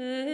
Hey.